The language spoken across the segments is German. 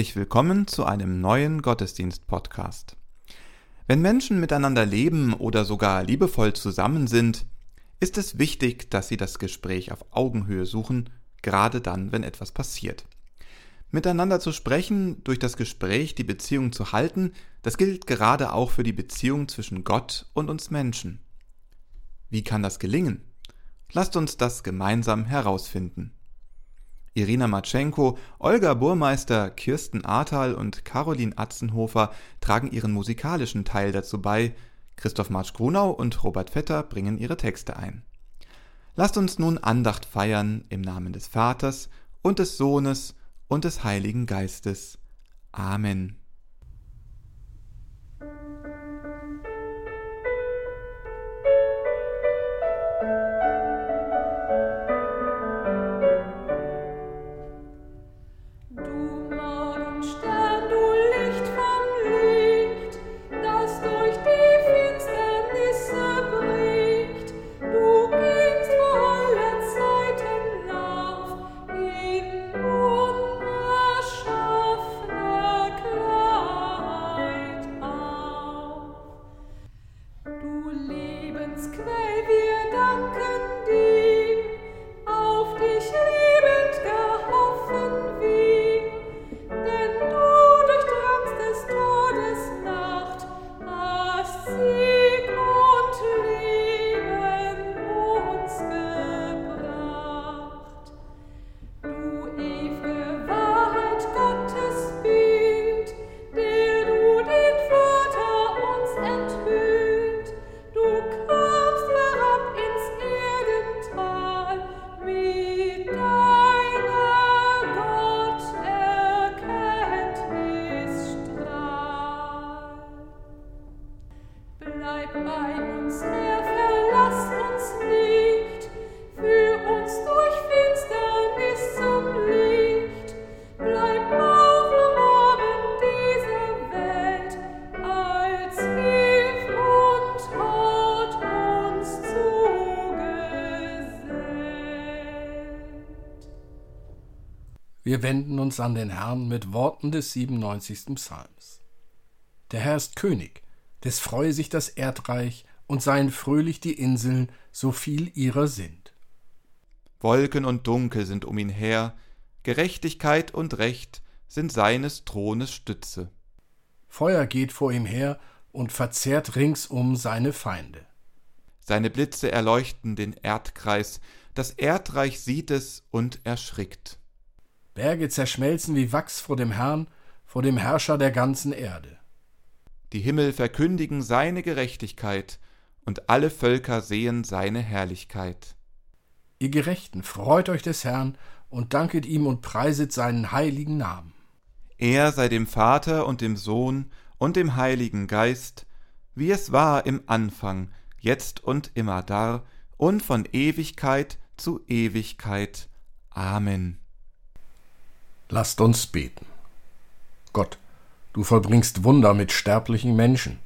Herzlich willkommen zu einem neuen Gottesdienst-Podcast. Wenn Menschen miteinander leben oder sogar liebevoll zusammen sind, ist es wichtig, dass sie das Gespräch auf Augenhöhe suchen, gerade dann, wenn etwas passiert. Miteinander zu sprechen, durch das Gespräch die Beziehung zu halten, das gilt gerade auch für die Beziehung zwischen Gott und uns Menschen. Wie kann das gelingen? Lasst uns das gemeinsam herausfinden. Irina Matschenko, Olga Burmeister, Kirsten Ahrtal und Caroline Atzenhofer tragen ihren musikalischen Teil dazu bei, Christoph Marsch-Grunau und Robert Vetter bringen ihre Texte ein. Lasst uns nun Andacht feiern im Namen des Vaters und des Sohnes und des Heiligen Geistes. Amen. Wir wenden uns an den Herrn mit Worten des 97. Psalms. Der Herr ist König, des freue sich das Erdreich und seien fröhlich die Inseln, so viel ihrer sind. Wolken und Dunkel sind um ihn her, Gerechtigkeit und Recht sind seines Thrones Stütze. Feuer geht vor ihm her und verzehrt ringsum seine Feinde. Seine Blitze erleuchten den Erdkreis, das Erdreich sieht es und erschrickt. Berge zerschmelzen wie Wachs vor dem Herrn, vor dem Herrscher der ganzen Erde. Die Himmel verkündigen seine Gerechtigkeit, und alle Völker sehen seine Herrlichkeit. Ihr Gerechten, freut euch des Herrn und danket ihm und preiset seinen heiligen Namen. Er sei dem Vater und dem Sohn und dem Heiligen Geist, wie es war im Anfang, jetzt und immer dar und von Ewigkeit zu Ewigkeit. Amen. Lasst uns beten. Gott, du vollbringst Wunder mit sterblichen Menschen,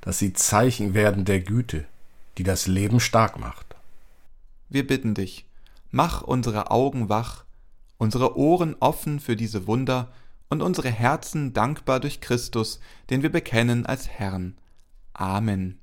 dass sie Zeichen werden der Güte, die das Leben stark macht. Wir bitten dich, mach unsere Augen wach, unsere Ohren offen für diese Wunder und unsere Herzen dankbar durch Christus, den wir bekennen als Herrn. Amen.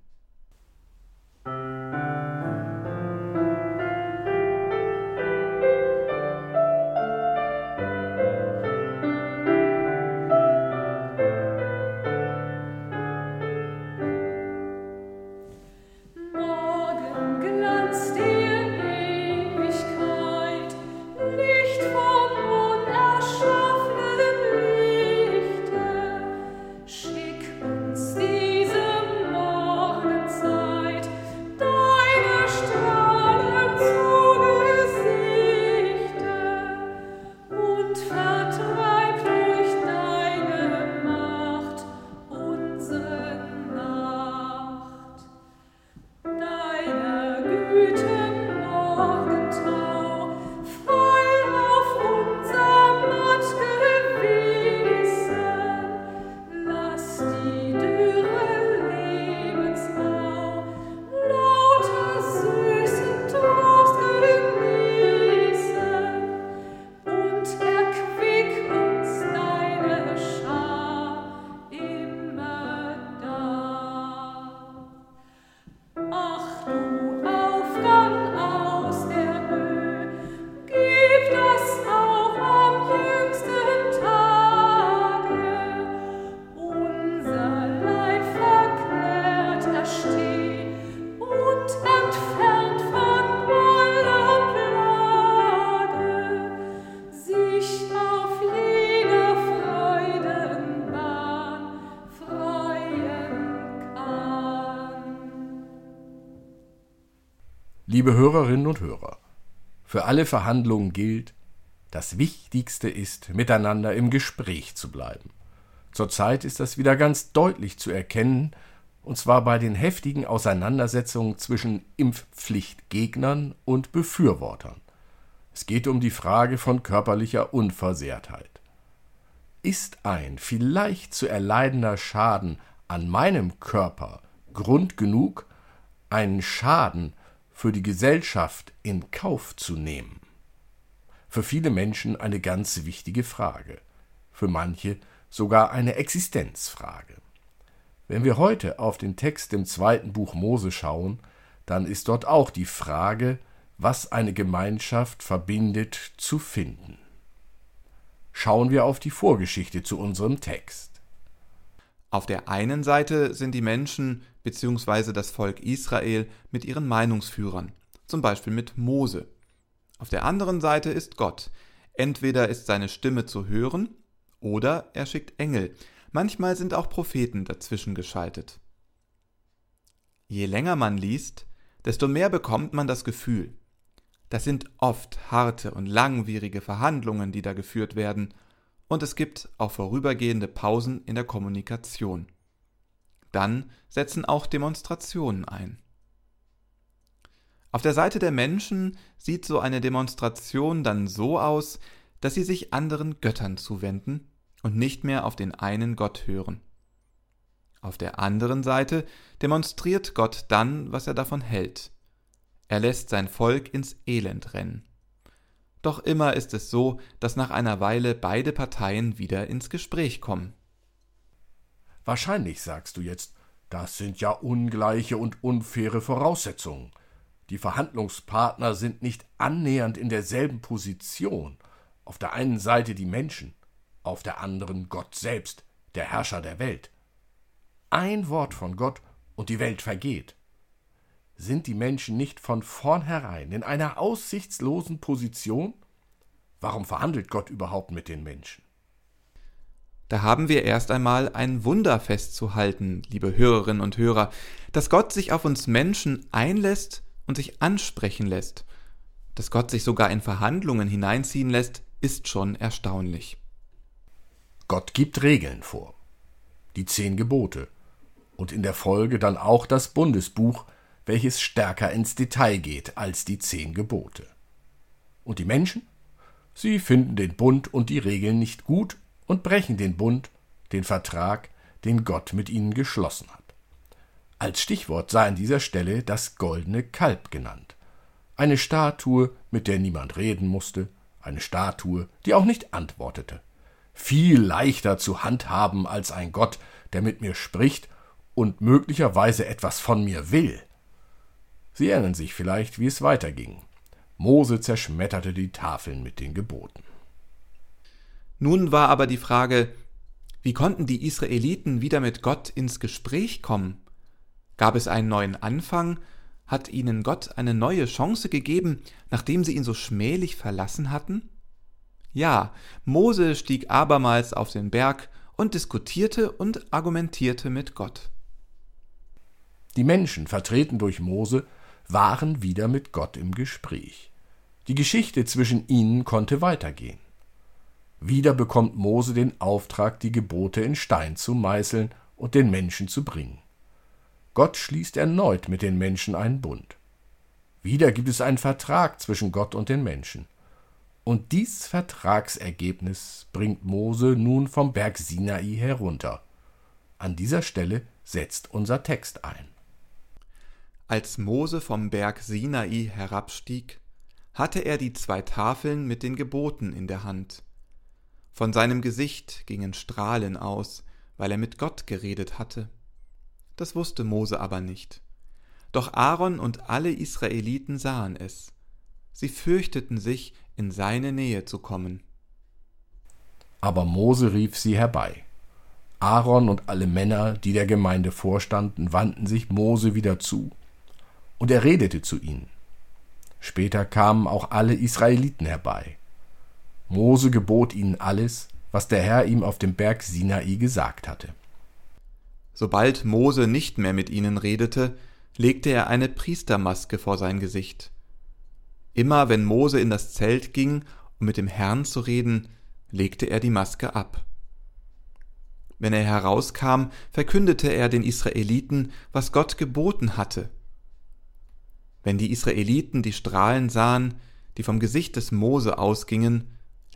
Liebe Hörerinnen und Hörer, für alle Verhandlungen gilt, das Wichtigste ist, miteinander im Gespräch zu bleiben. Zurzeit ist das wieder ganz deutlich zu erkennen, und zwar bei den heftigen Auseinandersetzungen zwischen Impfpflichtgegnern und Befürwortern. Es geht um die Frage von körperlicher Unversehrtheit. Ist ein vielleicht zu erleidender Schaden an meinem Körper Grund genug, einen Schaden für die Gesellschaft in Kauf zu nehmen? Für viele Menschen eine ganz wichtige Frage, für manche sogar eine Existenzfrage. Wenn wir heute auf den Text im zweiten Buch Mose schauen, dann ist dort auch die Frage, was eine Gemeinschaft verbindet, zu finden. Schauen wir auf die Vorgeschichte zu unserem Text. Auf der einen Seite sind die Menschen bzw. das Volk Israel mit ihren Meinungsführern, zum Beispiel mit Mose. Auf der anderen Seite ist Gott. Entweder ist seine Stimme zu hören oder er schickt Engel. Manchmal sind auch Propheten dazwischen geschaltet. Je länger man liest, desto mehr bekommt man das Gefühl, das sind oft harte und langwierige Verhandlungen, die da geführt werden, und es gibt auch vorübergehende Pausen in der Kommunikation. Dann setzen auch Demonstrationen ein. Auf der Seite der Menschen sieht so eine Demonstration dann so aus, dass sie sich anderen Göttern zuwenden und nicht mehr auf den einen Gott hören. Auf der anderen Seite demonstriert Gott dann, was er davon hält. Er lässt sein Volk ins Elend rennen. Doch immer ist es so, dass nach einer Weile beide Parteien wieder ins Gespräch kommen. Wahrscheinlich sagst du jetzt, das sind ja ungleiche und unfaire Voraussetzungen. Die Verhandlungspartner sind nicht annähernd in derselben Position. Auf der einen Seite die Menschen, auf der anderen Gott selbst, der Herrscher der Welt. Ein Wort von Gott und die Welt vergeht. Sind die Menschen nicht von vornherein in einer aussichtslosen Position? Warum verhandelt Gott überhaupt mit den Menschen? Da haben wir erst einmal ein Wunder festzuhalten, liebe Hörerinnen und Hörer, dass Gott sich auf uns Menschen einlässt und sich ansprechen lässt. Dass Gott sich sogar in Verhandlungen hineinziehen lässt, ist schon erstaunlich. Gott gibt Regeln vor. Die zehn Gebote. Und in der Folge dann auch das Bundesbuch, welches stärker ins Detail geht als die zehn Gebote. Und die Menschen? Sie finden den Bund und die Regeln nicht gut und brechen den Bund, den Vertrag, den Gott mit ihnen geschlossen hat. Als Stichwort sei an dieser Stelle das goldene Kalb genannt. Eine Statue, mit der niemand reden musste, eine Statue, die auch nicht antwortete. Viel leichter zu handhaben als ein Gott, der mit mir spricht und möglicherweise etwas von mir will. Sie erinnern sich vielleicht, wie es weiterging. Mose zerschmetterte die Tafeln mit den Geboten. Nun war aber die Frage, wie konnten die Israeliten wieder mit Gott ins Gespräch kommen? Gab es einen neuen Anfang? Hat ihnen Gott eine neue Chance gegeben, nachdem sie ihn so schmählich verlassen hatten? Ja, Mose stieg abermals auf den Berg und diskutierte und argumentierte mit Gott. Die Menschen, vertreten durch Mose, waren wieder mit Gott im Gespräch. Die Geschichte zwischen ihnen konnte weitergehen. Wieder bekommt Mose den Auftrag, die Gebote in Stein zu meißeln und den Menschen zu bringen. Gott schließt erneut mit den Menschen einen Bund. Wieder gibt es einen Vertrag zwischen Gott und den Menschen. Und dies Vertragsergebnis bringt Mose nun vom Berg Sinai herunter. An dieser Stelle setzt unser Text ein. Als Mose vom Berg Sinai herabstieg, hatte er die zwei Tafeln mit den Geboten in der Hand. Von seinem Gesicht gingen Strahlen aus, weil er mit Gott geredet hatte. Das wusste Mose aber nicht. Doch Aaron und alle Israeliten sahen es. Sie fürchteten sich, in seine Nähe zu kommen. Aber Mose rief sie herbei. Aaron und alle Männer, die der Gemeinde vorstanden, wandten sich Mose wieder zu und er redete zu ihnen. Später kamen auch alle Israeliten herbei. Mose gebot ihnen alles, was der Herr ihm auf dem Berg Sinai gesagt hatte. Sobald Mose nicht mehr mit ihnen redete, legte er eine Priestermaske vor sein Gesicht. Immer wenn Mose in das Zelt ging, um mit dem Herrn zu reden, legte er die Maske ab. Wenn er herauskam, verkündete er den Israeliten, was Gott geboten hatte. Wenn die Israeliten die Strahlen sahen, die vom Gesicht des Mose ausgingen,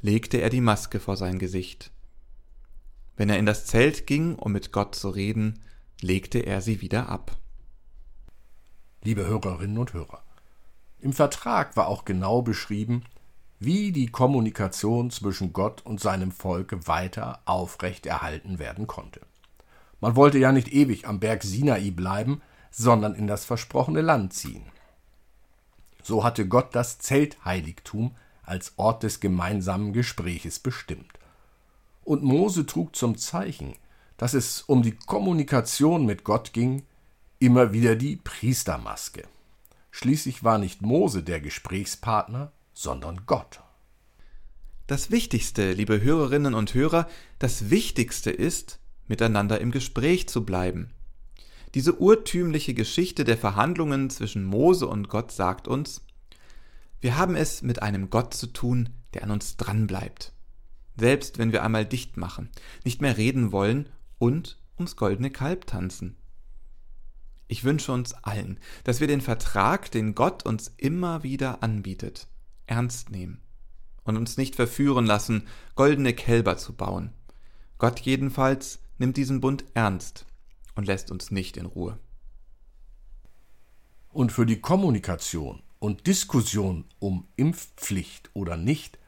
legte er die Maske vor sein Gesicht. Wenn er in das Zelt ging, um mit Gott zu reden, legte er sie wieder ab. Liebe Hörerinnen und Hörer, im Vertrag war auch genau beschrieben, wie die Kommunikation zwischen Gott und seinem Volk weiter aufrecht erhalten werden konnte. Man wollte ja nicht ewig am Berg Sinai bleiben, sondern in das versprochene Land ziehen. So hatte Gott das Zeltheiligtum als Ort des gemeinsamen Gespräches bestimmt. Und Mose trug zum Zeichen, dass es um die Kommunikation mit Gott ging, immer wieder die Priestermaske. Schließlich war nicht Mose der Gesprächspartner, sondern Gott. Das Wichtigste, liebe Hörerinnen und Hörer, das Wichtigste ist, miteinander im Gespräch zu bleiben. Diese urtümliche Geschichte der Verhandlungen zwischen Mose und Gott sagt uns, wir haben es mit einem Gott zu tun, der an uns dranbleibt. Selbst wenn wir einmal dicht machen, nicht mehr reden wollen und ums goldene Kalb tanzen. Ich wünsche uns allen, dass wir den Vertrag, den Gott uns immer wieder anbietet, ernst nehmen und uns nicht verführen lassen, goldene Kälber zu bauen. Gott jedenfalls nimmt diesen Bund ernst und lässt uns nicht in Ruhe. Und für die Kommunikation und Diskussion um Impfpflicht oder nicht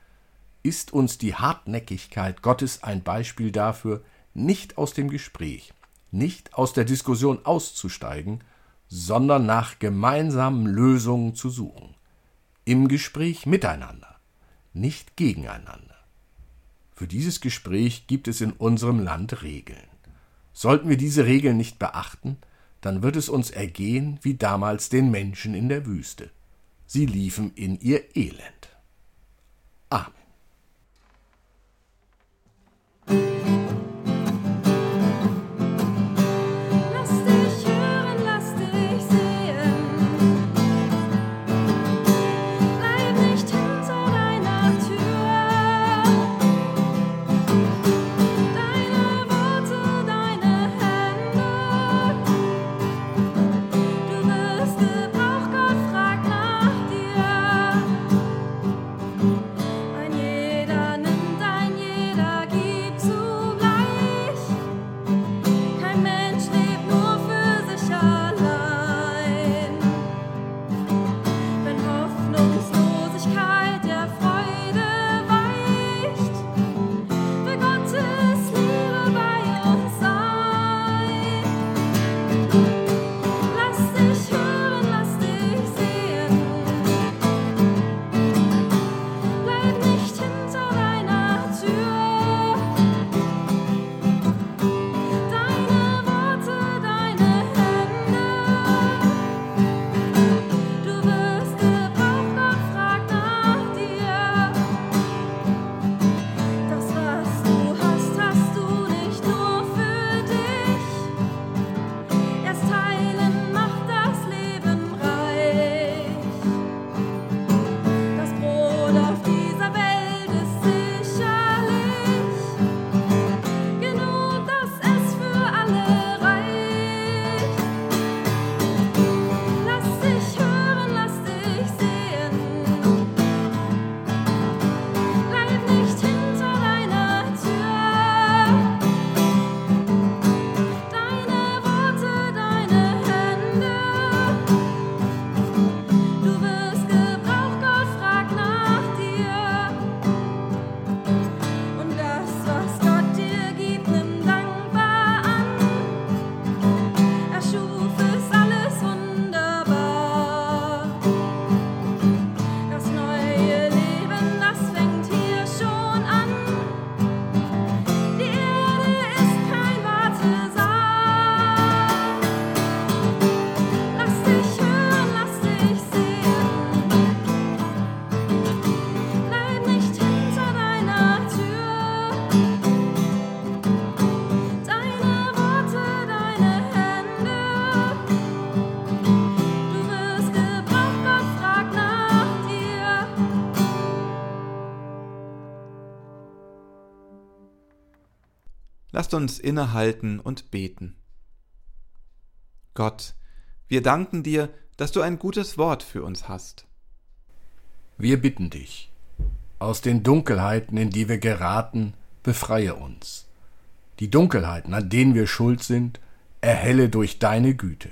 ist uns die Hartnäckigkeit Gottes ein Beispiel dafür, nicht aus dem Gespräch, nicht aus der Diskussion auszusteigen, sondern nach gemeinsamen Lösungen zu suchen, im Gespräch miteinander, nicht gegeneinander. Für dieses Gespräch gibt es in unserem Land Regeln. Sollten wir diese Regeln nicht beachten, dann wird es uns ergehen wie damals den Menschen in der Wüste. Sie liefen in ihr Elend. Amen. Lasst uns innehalten und beten. Gott, wir danken dir, dass du ein gutes Wort für uns hast. Wir bitten dich, aus den Dunkelheiten, in die wir geraten, befreie uns. Die Dunkelheiten, an denen wir schuld sind, erhelle durch deine Güte.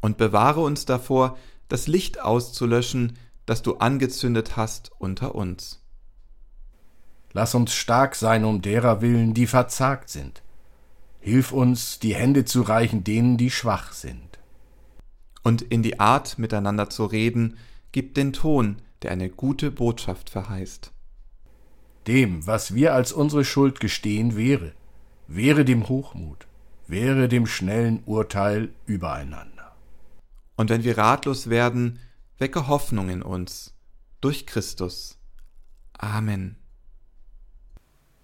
Und bewahre uns davor, das Licht auszulöschen, das du angezündet hast unter uns. Lass uns stark sein um derer willen, die verzagt sind. Hilf uns, die Hände zu reichen denen, die schwach sind. Und in die Art, miteinander zu reden, gib den Ton, der eine gute Botschaft verheißt. Dem, was wir als unsere Schuld gestehen, wäre, wäre dem Hochmut, wäre dem schnellen Urteil übereinander. Und wenn wir ratlos werden, wecke Hoffnung in uns durch Christus. Amen.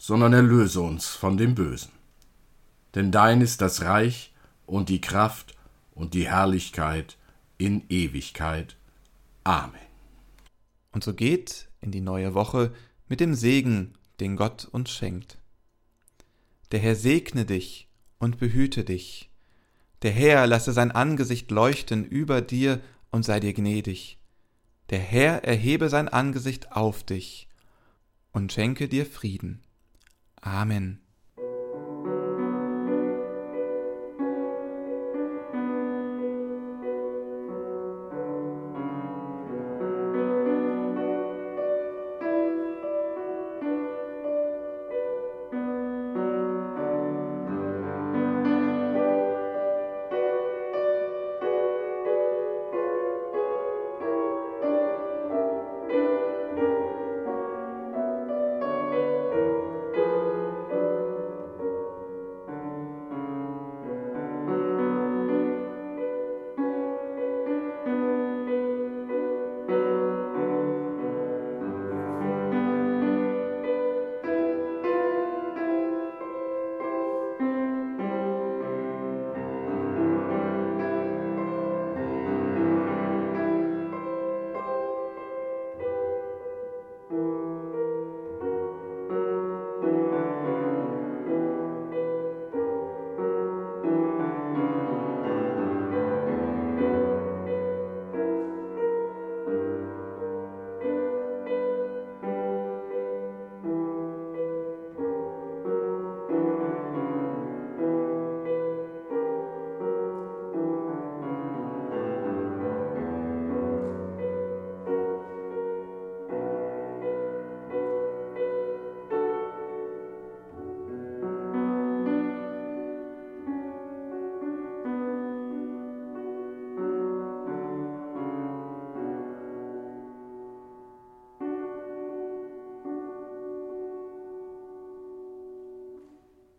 sondern erlöse uns von dem Bösen. Denn dein ist das Reich und die Kraft und die Herrlichkeit in Ewigkeit. Amen. Und so geht in die neue Woche mit dem Segen, den Gott uns schenkt. Der Herr segne dich und behüte dich. Der Herr lasse sein Angesicht leuchten über dir und sei dir gnädig. Der Herr erhebe sein Angesicht auf dich und schenke dir Frieden. Amen.